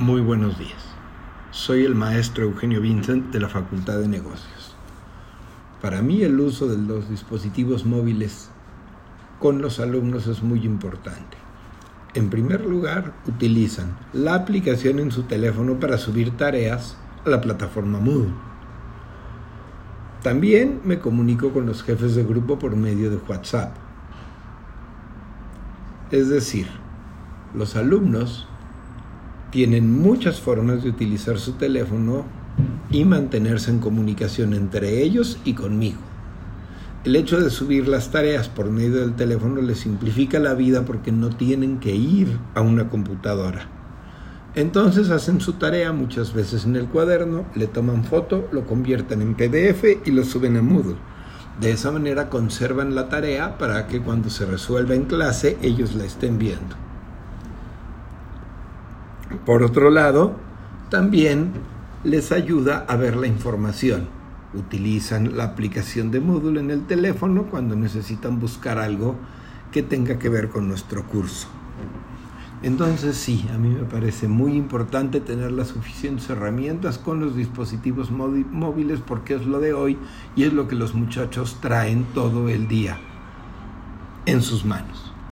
Muy buenos días. Soy el maestro Eugenio Vincent de la Facultad de Negocios. Para mí el uso de los dispositivos móviles con los alumnos es muy importante. En primer lugar, utilizan la aplicación en su teléfono para subir tareas a la plataforma Moodle. También me comunico con los jefes de grupo por medio de WhatsApp. Es decir, los alumnos tienen muchas formas de utilizar su teléfono y mantenerse en comunicación entre ellos y conmigo. El hecho de subir las tareas por medio del teléfono les simplifica la vida porque no tienen que ir a una computadora. Entonces hacen su tarea muchas veces en el cuaderno, le toman foto, lo convierten en PDF y lo suben a Moodle. De esa manera conservan la tarea para que cuando se resuelva en clase ellos la estén viendo. Por otro lado, también les ayuda a ver la información. Utilizan la aplicación de Moodle en el teléfono cuando necesitan buscar algo que tenga que ver con nuestro curso. Entonces sí, a mí me parece muy importante tener las suficientes herramientas con los dispositivos móviles porque es lo de hoy y es lo que los muchachos traen todo el día en sus manos.